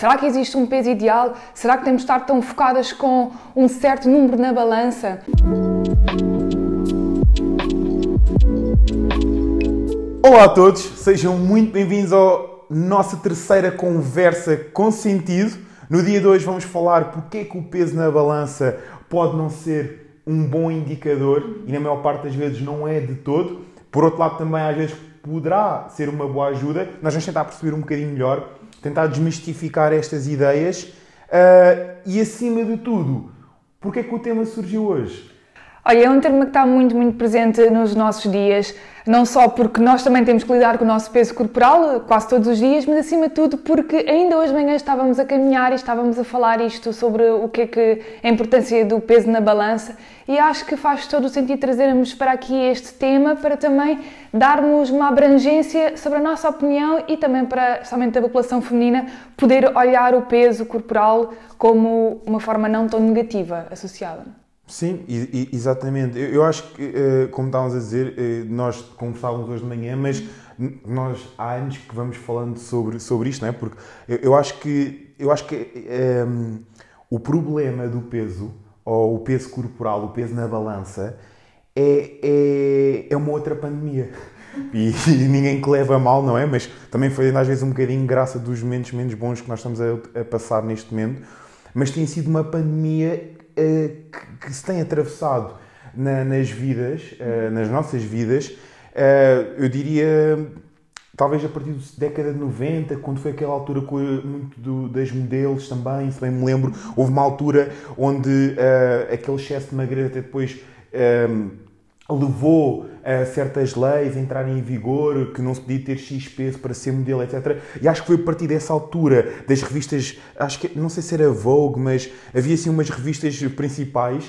será que existe um peso ideal? Será que temos de estar tão focadas com um certo número na balança? Olá a todos, sejam muito bem-vindos à nossa terceira conversa com sentido. No dia de hoje vamos falar porque é que o peso na balança pode não ser um bom indicador e na maior parte das vezes não é de todo. Por outro lado, também às vezes poderá ser uma boa ajuda. Nós vamos tentar perceber um bocadinho melhor, tentar desmistificar estas ideias uh, e, acima de tudo, porque é que o tema surgiu hoje? Olha, é um tema que está muito, muito presente nos nossos dias, não só porque nós também temos que lidar com o nosso peso corporal quase todos os dias, mas acima de tudo porque ainda hoje de manhã estávamos a caminhar e estávamos a falar isto sobre o que é que a importância do peso na balança e acho que faz todo o sentido trazermos para aqui este tema para também darmos uma abrangência sobre a nossa opinião e também para, somente a população feminina, poder olhar o peso corporal como uma forma não tão negativa associada. Sim, exatamente. Eu acho que, eh, como estávamos a dizer, eh, nós conversávamos hoje de manhã, mas nós há anos que vamos falando sobre, sobre isto, não é? Porque eu acho que, eu acho que um, ehm, o problema do peso, ou o peso corporal, o peso na balança, é, é, é uma outra pandemia. E, e, ninguém que leva mal, não é? Mas também foi às vezes um bocadinho graça dos momentos menos bons que nós estamos a, a passar neste momento. Mas tem sido uma pandemia que, que, se tem atravessado na, nas vidas, uh, nas nossas vidas, uh, eu diria talvez a partir da década de 90, quando foi aquela altura com muito do, das modelos também, se bem me lembro, houve uma altura onde uh, aquele excesso de magreza até depois levou a certas leis a entrarem em vigor, que não se podia ter X peso para ser modelo, etc. E acho que foi a partir dessa altura das revistas, acho que não sei se era Vogue, mas havia assim umas revistas principais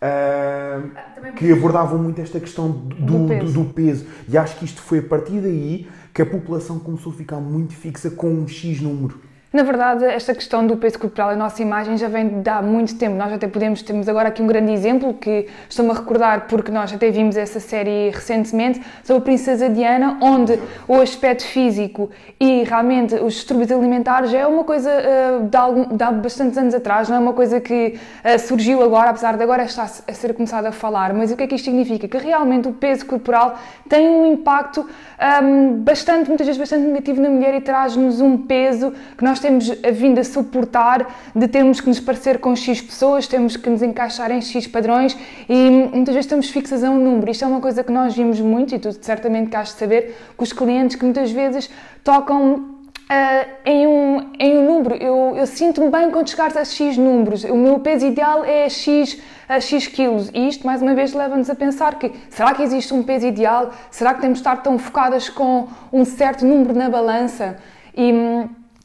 uh, que abordavam muito esta questão do, do, peso. Do, do peso. E acho que isto foi a partir daí que a população começou a ficar muito fixa com um X número. Na verdade, esta questão do peso corporal, a nossa imagem já vem de há muito tempo. Nós até podemos, temos agora aqui um grande exemplo que estou-me a recordar porque nós até vimos essa série recentemente sobre a Princesa Diana, onde o aspecto físico e realmente os distúrbios alimentares é uma coisa uh, de, algum, de há bastantes anos atrás, não é uma coisa que uh, surgiu agora, apesar de agora estar a ser começado a falar. Mas o que é que isto significa? Que realmente o peso corporal tem um impacto um, bastante, muitas vezes bastante negativo na mulher e traz-nos um peso que nós temos vindo a suportar de termos que nos parecer com X pessoas, temos que nos encaixar em X padrões e muitas vezes estamos fixas a um número. Isto é uma coisa que nós vimos muito e tu certamente queres saber com os clientes que muitas vezes tocam Uh, em, um, em um número. Eu, eu sinto-me bem quando chegares a X números. O meu peso ideal é X, a X quilos. E isto, mais uma vez, leva-nos a pensar que será que existe um peso ideal? Será que temos de estar tão focadas com um certo número na balança? E,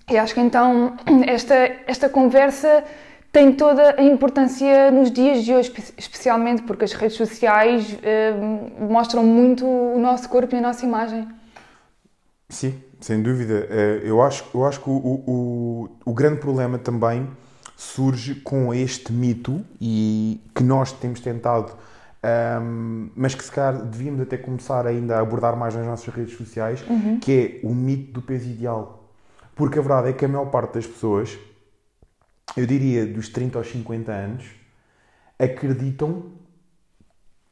e acho que então esta, esta conversa tem toda a importância nos dias de hoje, especialmente porque as redes sociais uh, mostram muito o nosso corpo e a nossa imagem. Sim, sem dúvida. Eh, eu acho, eu acho que o, o, o grande problema também surge com este mito e que nós temos tentado, um, ehm, mas que se calhar devíamos até começar ainda a abordar mais nas nossas redes sociais, uhum. que é o mito do peso ideal. Porque a verdade é que a maior parte das pessoas, eu diria dos 30 aos 50 anos, acreditam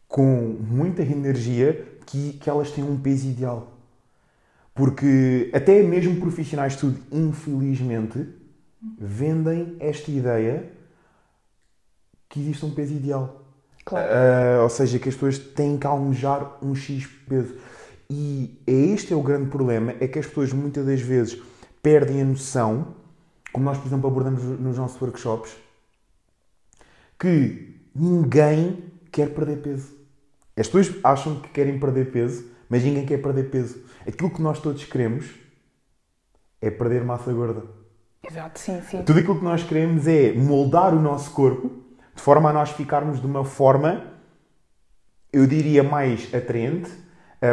com muita energia que, que elas têm um peso ideal. Porque até mesmo profissionais de tudo, infelizmente, vendem esta ideia que existe um peso ideal. Claro. Uh, ou seja, que as pessoas têm que almejar um X peso. E é este é o grande problema, é que as pessoas muitas das vezes perdem a noção, como nós, por exemplo, abordamos nos nossos workshops, que ninguém quer perder peso. As pessoas acham que querem perder peso, mas ninguém quer perder peso. Aquilo que nós todos queremos é perder massa gorda. Exato, sim, sim. Tudo aquilo que nós queremos é moldar o nosso corpo de forma a nós ficarmos de uma forma, eu diria, mais atraente,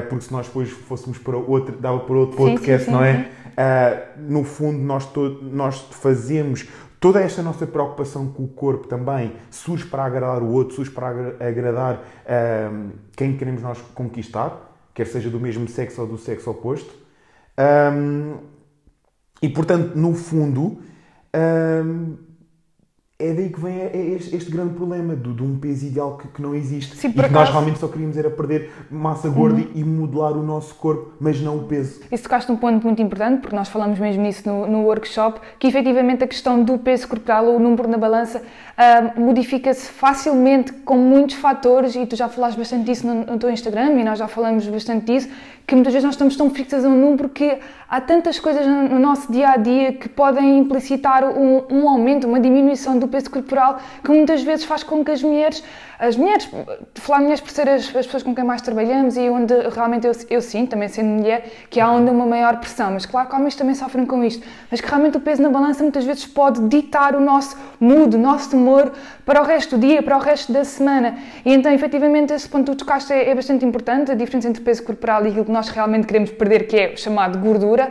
porque se nós depois fôssemos para outro, dava para outro podcast, sim, sim, não é? Uh, no fundo, nós, to nós fazemos toda esta nossa preocupação com o corpo também surge para agradar o outro, surge para agradar uh, quem queremos nós conquistar quer seja do mesmo sexo ou do sexo oposto. Um, e portanto, no fundo, hum, é daí que vem este, este grande problema do, de um peso ideal que, que não existe. Sim, e que nós acaso- realmente só queríamos era perder massa gorda e modelar o nosso corpo, mas não o peso. Isso tocaste num ponto muito importante, porque nós falamos mesmo nisso no, no workshop, que efetivamente a questão do peso corporal, o número na balança, modifica-se facilmente com muitos fatores, e tu já falaste bastante disso no, no teu Instagram, e nós já falamos bastante disso, que muitas vezes nós estamos tão fixos a um número que há tantas coisas no, no nosso dia a dia que podem implicitar um, um aumento, uma diminuição do peso corporal, que muitas vezes faz com que as mulheres, as mulheres, falar mulheres por ser as, as pessoas com quem mais trabalhamos e onde realmente eu, eu sinto, também sendo mulher, que há onde uma maior pressão, mas claro que homens também sofrem com isto, mas que realmente o peso na balança muitas vezes pode ditar o nosso mood, o nosso humor para o resto do dia, para o resto da semana. E então, efetivamente, esse ponto que tu tocaste é, é bastante importante, a diferença entre peso corporal e aquilo que nós realmente queremos perder, que é o chamado gordura.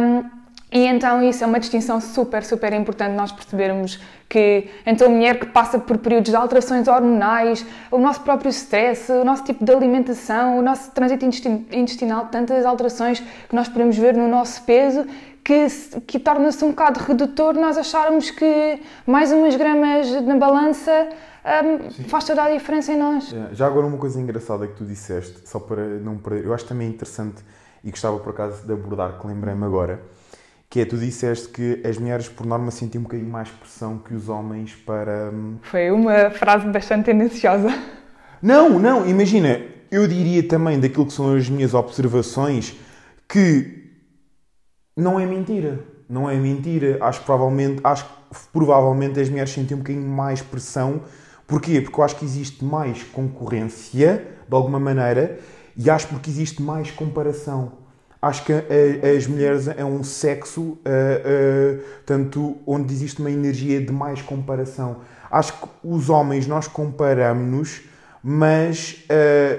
Um, e então isso é uma distinção super, super importante nós percebermos que então a mulher que passa por períodos de alterações hormonais, o nosso próprio stress, o nosso tipo de alimentação, o nosso trânsito intestin- intestinal, tantas alterações que nós podemos ver no nosso peso que, que torna-se um bocado redutor nós acharmos que mais umas gramas na balança hum, faz toda a diferença em nós. É, Já agora uma coisa engraçada que tu disseste, só para não perder, eu acho também interessante e gostava por acaso de abordar, que lembrei-me agora, que é tu disseste que as mulheres por norma sentem um bocadinho mais pressão que os homens para. hum, Foi uma frase bastante tendenciosa. Não, não, imagina, eu diria também daquilo que são as minhas observações que não é mentira. Não é mentira. Acho que provavelmente, acho que provavelmente as mulheres sentem um bocadinho mais pressão. Porquê? Porque eu acho que existe mais concorrência, de alguma maneira, e acho porque existe mais comparação. Acho que as mulheres é um sexo, ah, ah, tanto onde existe uma energia de mais comparação. Acho que os homens nós comparamos-nos, mas ah,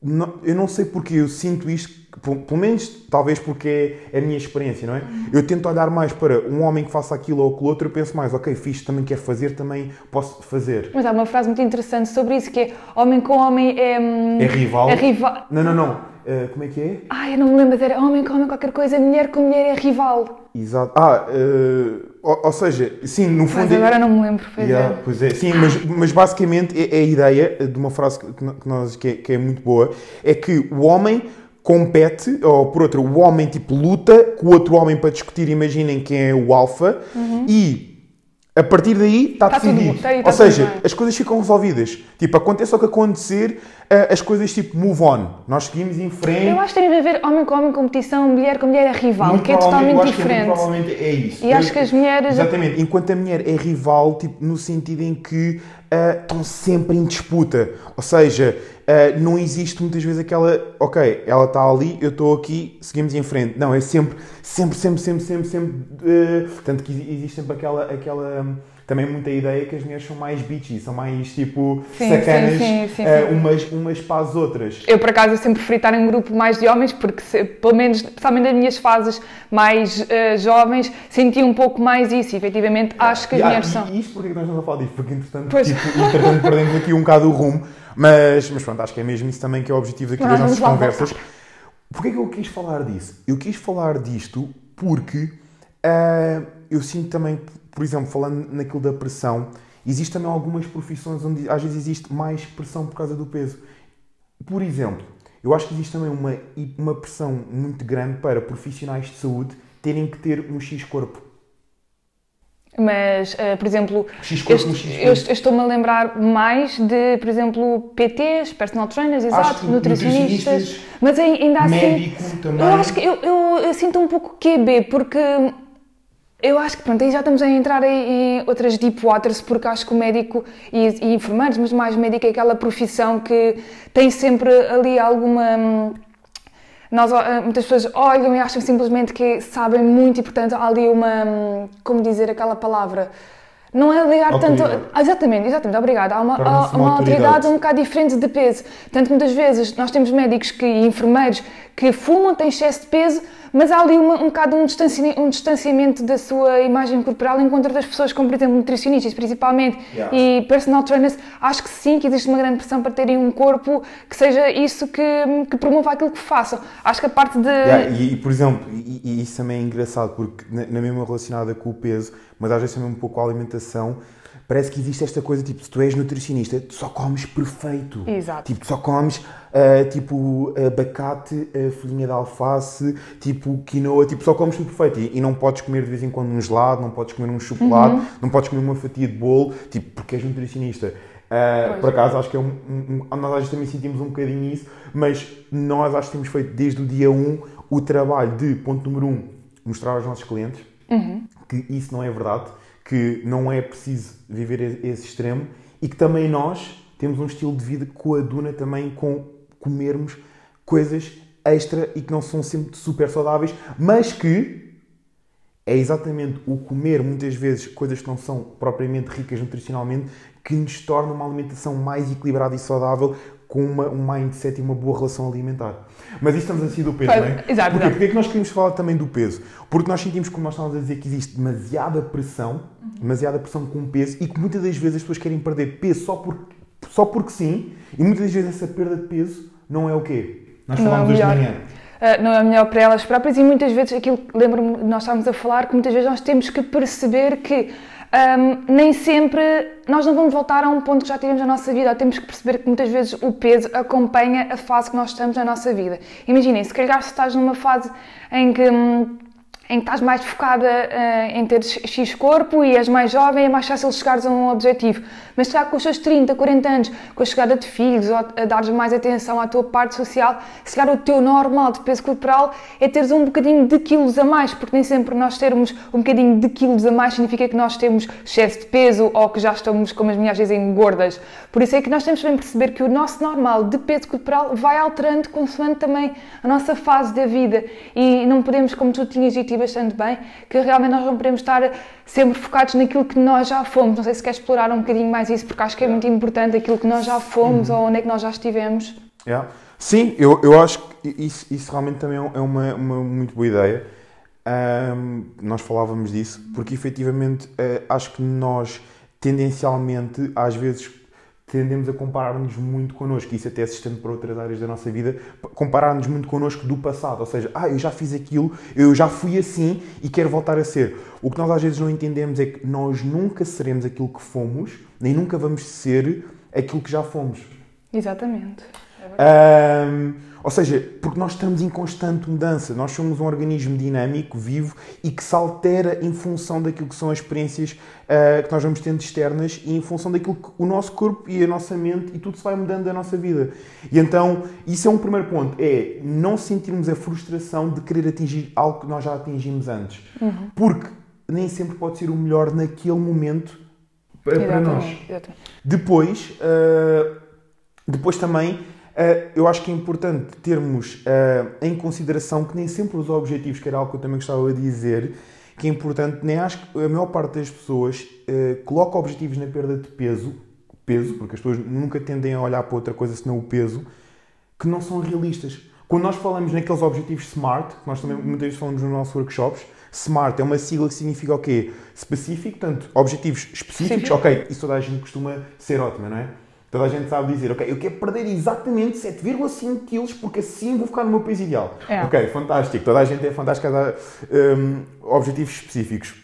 não- eu não sei porque eu sinto isto, pelo, pelo menos talvez porque é a minha experiência, não é? Eu tento olhar mais para um homem que faça aquilo ou aquilo outro, eu penso mais, ok, fixe, também quer fazer, também posso fazer. Mas há uma frase muito interessante sobre isso, que é homem com homem é... hum, É rival? É rival. Não, não, não. Ah, como é que é? Ai, eu não me lembro, mas era homem com homem qualquer coisa, mulher com mulher é rival. Exato. Ah, ah, ou, ou seja, sim, no fundo. Mas é- agora não me lembro, pois Yeah, é. pois é, sim, mas, mas basicamente é, é a ideia de uma frase que, que nós, que, é, que é muito boa, é que o homem compete, ou por outro, o homem tipo luta com o outro homem para discutir, imaginem quem é o alfa, e a partir daí está Tá tudo- decidido. tá aí, tá ou tudo seja, bem. as coisas ficam resolvidas. Tipo, aconteça o que acontecer, ah, as coisas tipo move on. Nós seguimos em frente. Eu acho que tem a ver homem com homem, competição, mulher com mulher é rival, Muito que é eu totalmente acho que muito diferente. provavelmente é isso. E acho que as mulheres- Exatamente. Enquanto a mulher é rival, tipo, no sentido em que ah, estão sempre em disputa. Ou seja, ah, não existe muitas vezes aquela, ok, ela está ali, eu estou aqui, seguimos em frente. Não, é sempre, sempre, sempre, sempre, sempre, sempre. ah, tanto que existe sempre aquela. aquela hum, também muita ideia que as mulheres são mais bitchy, são mais tipo Sim, sacanas sim, sim, ah, sim. Umas, umas para as outras. Eu, por acaso, eu sempre preferi estar em um grupo mais de homens, porque, se- pelo menos, especialmente nas minhas fases mais eh, jovens, senti um pouco mais isso. E, efetivamente, acho que as Yeah, mulheres e- são. E isto porque é que nós estamos a falar disto? Porque, entretanto, Pois. tipo, entretanto perdemos aqui um bocado o rumo. Mas, mas pronto, acho que é mesmo isso também que é o objetivo daqui das nossas conversas. Porquê que eu quis falar disso? Eu quis falar disto porque ah, eu sinto também, por exemplo, falando naquilo da pressão, existe também algumas profissões onde às vezes existe mais pressão por causa do peso. Por exemplo, eu acho que existe também uma, uma pressão muito grande para profissionais de saúde terem que ter um X corpo. Mas, eh, por exemplo, eu, eu est- eu estou-me a lembrar mais de, por exemplo, PTs, personal trainers, exato, nutricionistas, nutricionistas, mas ai- ainda assim. Médico também. Eu acho que eu, eu, eu sinto um pouco QB, porque eu acho que pronto, aí já estamos a entrar em, outras deep waters, porque acho que o médico e, e enfermeiros, mas mais médico é aquela profissão que tem sempre ali alguma. hum, Nós, ó, muitas pessoas olham e acham simplesmente que sabem muito e, portanto, há ali uma. hum, Como dizer aquela palavra? Não é ligar tanto. Ah, Exatamente, exatamente, obrigada. Há uma, há uma uma autoridade autoridade. um bocado diferente de peso. Tanto muitas vezes nós temos médicos que, e enfermeiros que fumam, têm excesso de peso, mas há ali uma, um bocado um distanciamento, um distanciamento da sua imagem corporal enquanto outras pessoas, como por exemplo nutricionistas principalmente Yeah. e personal trainers, acho que sim, que existe uma grande pressão para terem um corpo que seja isso que, que promova aquilo que façam. Acho que a parte de. Yeah, e, e, por exemplo, e, e isso também é engraçado porque na, na mesma relacionada com o peso, mas às vezes também um pouco a alimentação. Parece que existe esta coisa, tipo, se tu és nutricionista, tu só comes perfeito. Exato. Tipo, tu só comes, uh, tipo, abacate, uh, folhinha de alface, tipo, quinoa, tipo, só comes tudo perfeito. E, e, não podes comer de vez em quando um gelado, não podes comer um chocolate, uhum. não podes comer uma fatia de bolo, tipo, porque és nutricionista. Uh, por acaso, acho que é um, um, um, Nós também sentimos um bocadinho isso, mas nós acho que temos feito desde o dia 1 o trabalho de, ponto número 1, mostrar aos nossos clientes uhum. que isso não é verdade, que não é preciso viver esse extremo e que também nós temos um estilo de vida coaduna também com comermos coisas extra e que não são sempre super saudáveis, mas que é exatamente o comer muitas vezes coisas que não são propriamente ricas nutricionalmente que nos torna uma alimentação mais equilibrada e saudável com uma, um mindset e uma boa relação alimentar. Mas isso estamos assim do peso, não é? Exato. Porquê? Porque é que nós queremos falar também do peso? Porque nós sentimos, como nós estávamos a dizer, que existe demasiada pressão, demasiada pressão com o peso e que muitas das vezes as pessoas querem perder peso só, por, só porque sim e muitas das vezes essa perda de peso não é o quê? Nós falámos é hoje de manhã. Uh, não é melhor para elas próprias e muitas vezes aquilo lembro-me nós estávamos a falar que muitas vezes nós temos que perceber que um, nem sempre nós não vamos voltar a um ponto que já tivemos na nossa vida. Temos que perceber que muitas vezes o peso acompanha a fase que nós estamos na nossa vida. Imaginem, se calhar se estás numa fase em que. Hum, em que estás mais focada uh, em ter X corpo e és mais jovem, é mais fácil chegares a um objetivo. Mas já com os seus 30, 40 anos, com a chegada de filhos, ou a dares mais atenção à tua parte social, se calhar o teu normal de peso corporal é teres um bocadinho de quilos a mais, porque nem sempre nós termos um bocadinho de quilos a mais significa que nós temos excesso de peso ou que já estamos, como as mulheres dizem, gordas. Por isso é que nós temos de perceber que o nosso normal de peso corporal vai alterando consoante também a nossa fase da vida e não podemos, como tu tinhas dito, bastante bem, que realmente nós não podemos estar sempre focados naquilo que nós já fomos. Não sei se quer explorar um bocadinho mais isso, porque acho que é muito importante aquilo que nós já fomos uhum. ou onde é que nós já estivemos. Yeah. Sim, eu, eu acho que isso, isso realmente também é uma, uma muito boa ideia. Um, nós falávamos disso, porque efetivamente uh, acho que nós tendencialmente às vezes tendemos a comparar-nos muito connosco, isso até se estende para outras áreas da nossa vida, comparar-nos muito connosco do passado, ou seja, ah, eu já fiz aquilo, eu já fui assim e quero voltar a ser. O que nós às vezes não entendemos é que nós nunca seremos aquilo que fomos, nem nunca vamos ser aquilo que já fomos. Exatamente. É um, ou seja, porque nós estamos em constante mudança, nós somos um organismo dinâmico, vivo e que se altera em função daquilo que são as experiências uh, que nós vamos tendo externas e em função daquilo que o nosso corpo e a nossa mente e tudo se vai mudando da nossa vida. E então, isso é um primeiro ponto, é não sentirmos a frustração de querer atingir algo que nós já atingimos antes. Uhum. Porque nem sempre pode ser o melhor naquele momento para, nós. Exatamente. Depois, uh, depois também eu acho que é importante termos uh, em consideração que nem sempre os objetivos, que era algo que eu também gostava de dizer, que é importante, nem acho que a maior parte das pessoas uh, coloca objetivos na perda de peso, peso, porque as pessoas nunca tendem a olhar para outra coisa senão o peso, que não são realistas. Quando nós falamos naqueles objetivos SMART, que nós também muitas vezes falamos nos nossos workshops, SMART é uma sigla que significa o quê? Específico, portanto, objetivos específicos, Sim. ok, isso toda a gente costuma ser ótima, não é? Toda a gente sabe dizer, ok, eu quero perder exatamente 7,5 quilos porque assim vou ficar no meu peso ideal. É. Ok, fantástico. Toda a gente é fantástica a dar um, objetivos específicos.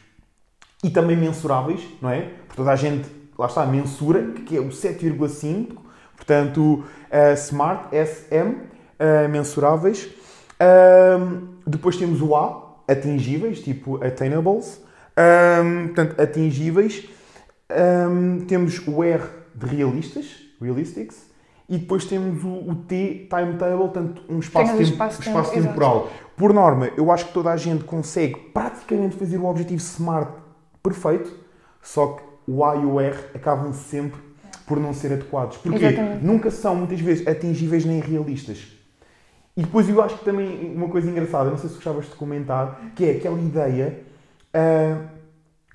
E também mensuráveis, não é? Porque toda a gente, lá está, mensura, que é o 7,5. Portanto, uh, SMART, SM, uh, mensuráveis. Um, depois temos o A, atingíveis, tipo attainables. Um, portanto, atingíveis. Um, temos o R, de realistas, realistics, e depois temos o, o T, timetable, tanto um espaço, tempo, espaço, espaço temporal. Por norma, eu acho que toda a gente consegue praticamente fazer o objetivo SMART perfeito, só que o A e o R acabam sempre por não ser adequados. Porque Exatamente. nunca são, muitas vezes, atingíveis nem realistas. E depois eu acho que também uma coisa engraçada, não sei se gostavas de comentar, que é aquela ideia uh,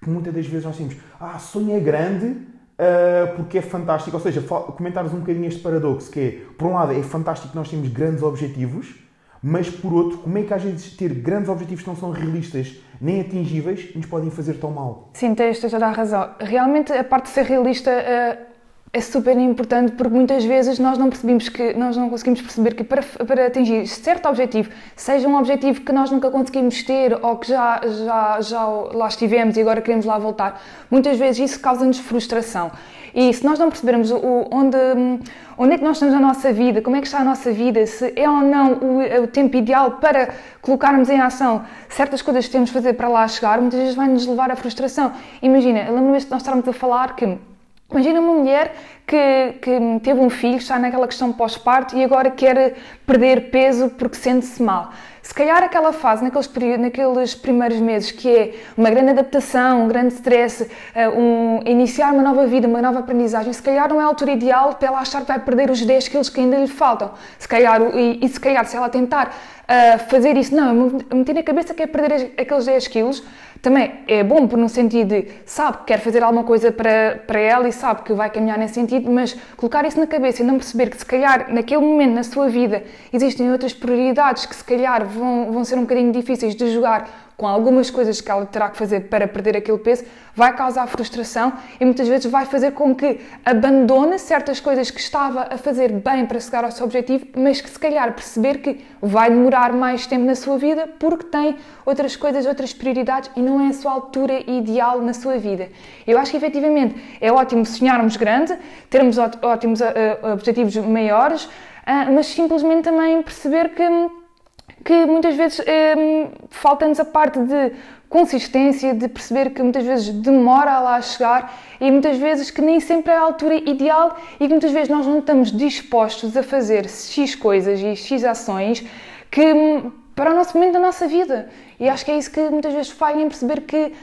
que muitas das vezes nós temos, ah, sonha grande, uh, porque é fantástico. Ou seja, comentares um bocadinho este paradoxo, que é, por um lado, é fantástico que nós temos grandes objetivos, mas por outro, como é que às vezes ter grandes objetivos que não são realistas nem atingíveis nos podem fazer tão mal? Sim, tens toda a razão. Realmente, a parte de ser realista. Uh é super importante porque muitas vezes nós não percebemos que nós não conseguimos perceber que para, para atingir certo objetivo, seja um objetivo que nós nunca conseguimos ter ou que já, já, já lá estivemos e agora queremos lá voltar, muitas vezes isso causa-nos frustração. E se nós não percebermos o, onde, onde é que nós estamos na nossa vida, como é que está a nossa vida, se é ou não o, o tempo ideal para colocarmos em ação certas coisas que temos de fazer para lá chegar, muitas vezes vai nos levar à frustração. Imagina, lembro-me de nós estarmos a falar que Imagina uma mulher que, que, teve um filho, está naquela questão pós-parto e agora quer perder peso porque sente-se mal. Se calhar aquela fase, naqueles, naqueles primeiros meses, que é uma grande adaptação, um grande stress, eh, um, iniciar uma nova vida, uma nova aprendizagem, se calhar não é a altura ideal para ela achar que vai perder os 10 quilos que ainda lhe faltam. Se calhar, e, e se calhar, se ela tentar uh, fazer isso, não, meter na cabeça que é perder aqueles 10 quilos, também é bom por no sentido de sabe que quer fazer alguma coisa para, para ela e sabe que vai caminhar nesse sentido, mas colocar isso na cabeça e não perceber que se calhar naquele momento na sua vida existem outras prioridades que se calhar vão, vão ser um bocadinho difíceis de jogar com algumas coisas que ela terá que fazer para perder aquele peso, vai causar frustração e muitas vezes vai fazer com que abandone certas coisas que estava a fazer bem para chegar ao seu objetivo, mas que se calhar perceber que vai demorar mais tempo na sua vida porque tem outras coisas, outras prioridades e não é a sua altura ideal na sua vida. Eu acho que efetivamente é ótimo sonharmos grande, termos ótimos uh, objetivos maiores, uh, mas simplesmente também perceber que que muitas vezes é, falta-nos a parte de consistência, de perceber que muitas vezes demora a lá chegar e muitas vezes que nem sempre é a altura ideal e que muitas vezes nós não estamos dispostos a fazer X coisas e X ações que hum, para o nosso momento da nossa vida. E acho que é isso que muitas vezes falha em perceber que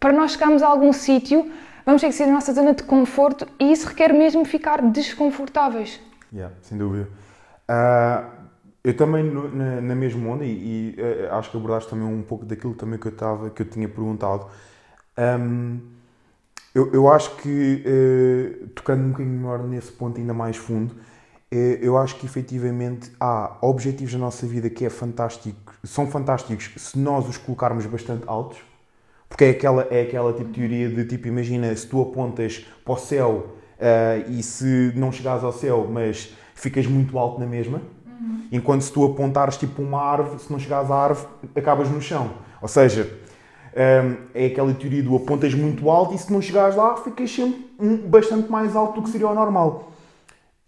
para nós chegarmos a algum sítio vamos ter que sair da nossa zona de conforto e isso requer mesmo ficar desconfortáveis. Yeah, sem dúvida. Uh eu também na, na mesma onda, e, e uh, acho que abordaste também um pouco daquilo também que eu, estava, que eu tinha perguntado. Um, eu, eu acho que, uh, tocando um bocadinho melhor nesse ponto ainda mais fundo, uh, eu acho que efetivamente há objetivos na nossa vida que é fantástico, são fantásticos se nós os colocarmos bastante altos, porque é aquela, é aquela tipo teoria de tipo, imagina, se tu apontas para o céu e se não chegares ao céu, mas ficas muito alto na mesma, Uhum. Enquanto se tu apontares tipo uma árvore, se não chegares à árvore, acabas no chão. Ou seja, hum, é aquela teoria do apontas muito alto e se não chegares lá, ficas sempre bastante mais alto do que seria o normal.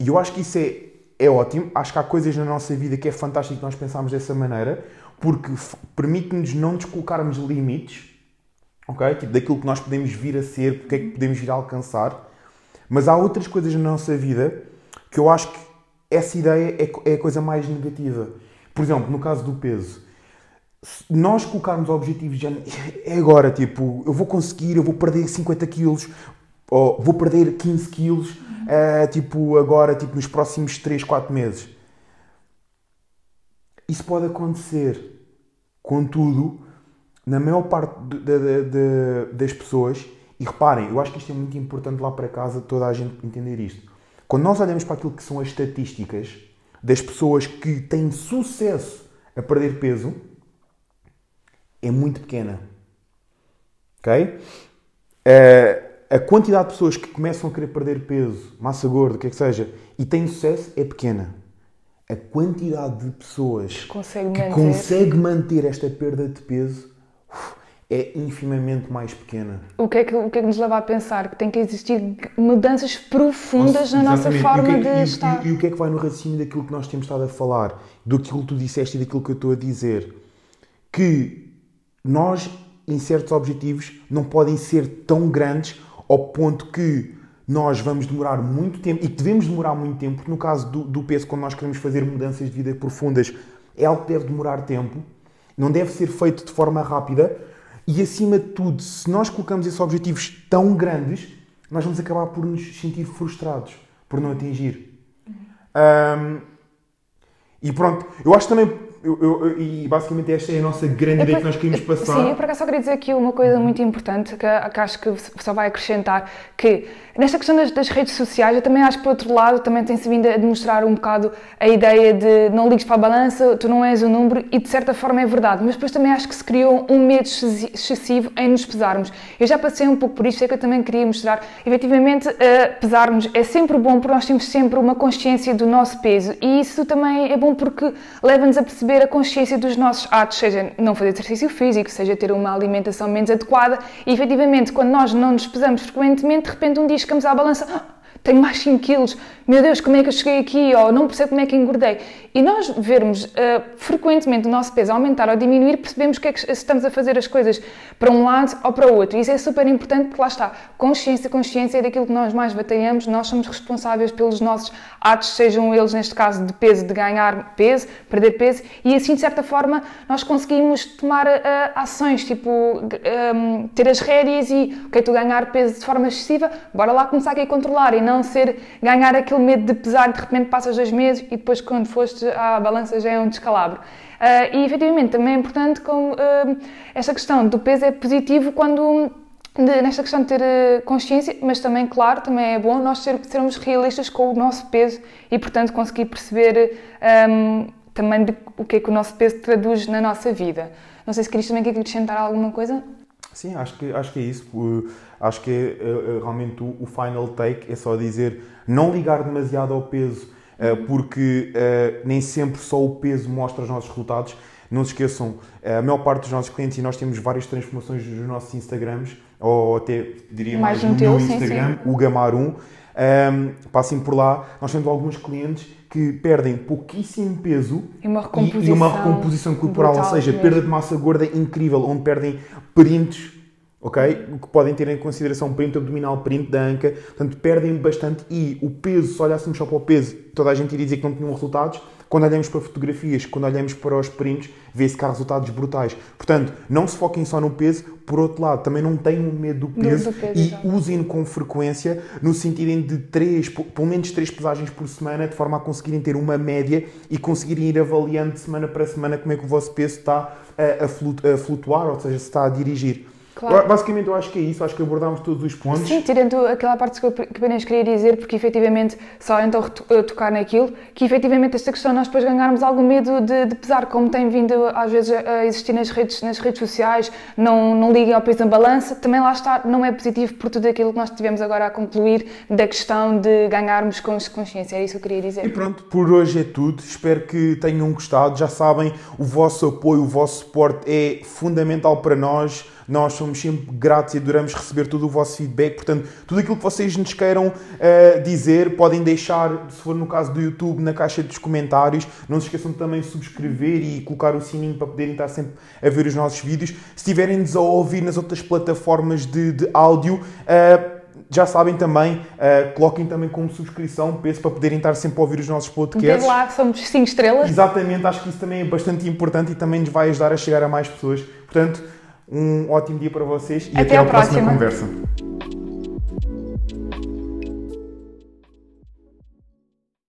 E eu acho que isso é, é ótimo. Acho que há coisas na nossa vida que é fantástico que nós pensarmos dessa maneira, porque permite-nos não nos colocarmos limites, ok? Tipo, daquilo que nós podemos vir a ser, porque é que podemos vir a alcançar. Mas há outras coisas na nossa vida que eu acho que essa ideia é, é a coisa mais negativa. Por exemplo, no caso do peso, se nós colocarmos objetivos já é agora, tipo, eu vou conseguir, eu vou perder 50 quilos, ou vou perder 15 quilos, uh, tipo, agora, tipo, nos próximos 3, 4 meses. Isso pode acontecer. Contudo, na maior parte de, de, de, das pessoas, e reparem, eu acho que isto é muito importante lá para casa, toda a gente entender isto. Quando nós olhamos para aquilo que são as estatísticas das pessoas que têm sucesso a perder peso, é muito pequena. Ok? a quantidade de pessoas que começam a querer perder peso, massa gorda, o que é que seja, e têm sucesso é pequena. A quantidade de pessoas consegue que manter. consegue manter esta perda de peso é infimamente mais pequena. O que, é que, o que é que nos leva a pensar? Que tem que existir mudanças profundas Nossa, na nossa forma que, de e, estar. E, e, o que é que vai no raciocínio daquilo que nós temos estado a falar, do que tu disseste e daquilo que eu estou a dizer? Que nós, em certos objetivos, não podem ser tão grandes ao ponto que nós vamos demorar muito tempo, e que devemos demorar muito tempo, porque no caso do, do peso, quando nós queremos fazer mudanças de vida profundas, é algo que deve demorar tempo, não deve ser feito de forma rápida, e acima de tudo, se nós colocamos esses objetivos tão grandes, nós vamos acabar por nos sentir frustrados por não atingir. Um, e pronto, eu acho também eu, eu, e basicamente esta é a nossa grande ideia que nós queríamos passar. Sim, eu por acaso só queria dizer aqui uma coisa muito importante que, que acho que só vai acrescentar, que nesta questão das, das, redes sociais, eu também acho que por outro lado também tem-se vindo a demonstrar um bocado a ideia de não ligues para a balança, tu não és o número, e de certa forma é verdade, mas depois também acho que se criou um medo excessivo em nos pesarmos. Eu já passei um pouco por isto, é que eu também queria mostrar, efetivamente, uh, pesarmos é sempre bom porque nós temos sempre uma consciência do nosso peso e isso também é bom porque leva-nos a perceber a consciência dos nossos atos, seja não fazer exercício físico, seja ter uma alimentação menos adequada. E efetivamente quando nós não nos pesamos frequentemente, de repente um dia chegamos à balança, tenho mais 5 quilos, meu Deus, como é que eu cheguei aqui, ou não percebo como é que engordei. E nós vermos uh, frequentemente o nosso peso aumentar ou diminuir, percebemos que é que estamos a fazer as coisas para um lado ou para o outro. E isso é super importante porque lá está, consciência, consciência é daquilo que nós mais batalhamos, nós somos responsáveis pelos nossos atos, sejam eles neste caso de peso, de ganhar peso, perder peso, e assim de certa forma nós conseguimos tomar uh, ações, tipo um, ehm, ter as rédeas e, ok, tu ganhar peso de forma excessiva, bora lá começar aqui a controlar e não ser ganhar aquele medo de pesar, de repente passas dois meses e depois quando foste à balança já é um descalabro. Uh, e efetivamente também é importante com uh, esta questão do peso é positivo quando de, nesta questão de ter uh, consciência, mas também, claro, também é bom nós ser, sermos realistas com o nosso peso e, portanto, conseguir perceber um, também de, o que é que o nosso peso traduz na nossa vida. Não sei se querias também acrescentar alguma coisa. Sim, acho que, acho que é isso. Acho que é, realmente o, final take é só dizer não ligar demasiado ao peso, uh, porque uh, nem sempre só o peso mostra os nossos resultados. Não se esqueçam, a maior parte dos nossos clientes, e nós temos várias transformações nos nossos Instagrams, ou até diria mais, mais no meu Instagram, sim, sim. o Gamar 1. Um, passem por lá, nós temos alguns clientes que perdem pouquíssimo peso e uma recomposição, e, e uma recomposição corporal, ou seja, mesmo. perda de massa gorda incrível, onde perdem perintos ok? Que podem ter em consideração o perímetro abdominal, perímetro da anca, portanto perdem bastante e o peso, se olhássemos só para o peso, toda a gente iria dizer que não tinham resultados. Quando olhamos para fotografias, quando olhamos para os perímetros, vê-se que há resultados brutais. Portanto, não se foquem só no peso, por outro lado, também não tenham medo do peso, do peso e usem-no com frequência, no sentido de três, pelo menos três pesagens por semana, de forma a conseguirem ter uma média e conseguirem ir avaliando de semana para semana como é que o vosso peso está a, a flutuar, ou seja, se está a dirigir. Claro. Basicamente, eu acho que é isso, acho que abordámos todos os pontos. Sim, tirando aquela parte que eu apenas queria dizer, porque efetivamente, só então tocar naquilo, que efetivamente esta questão nós depois ganharmos algum medo de, de, pesar, como tem vindo às vezes a existir nas redes, nas redes sociais, não, não liguem ao peso da balança, também lá está, não é positivo por tudo aquilo que nós tivemos agora a concluir da questão de ganharmos consciência, é isso que eu queria dizer. E pronto, por hoje é tudo, espero que tenham gostado, já sabem, o vosso apoio, o vosso suporte é fundamental para nós nós somos sempre gratos e adoramos receber todo o vosso feedback. Portanto, tudo aquilo que vocês nos queiram uh, dizer, podem deixar, se for no caso do YouTube, na caixa dos comentários. Não se esqueçam também de subscrever e colocar o sininho para poderem estar sempre a ver os nossos vídeos. Se estiverem-nos a ouvir nas outras plataformas de, de áudio, uh, já sabem também, uh, coloquem também como subscrição, peço para poderem estar sempre a ouvir os nossos podcasts. Desde lá somos 5 estrelas. Exatamente, acho que isso também é bastante importante e também nos vai ajudar a chegar a mais pessoas. Portanto, um ótimo dia para vocês e até, até à próxima conversa.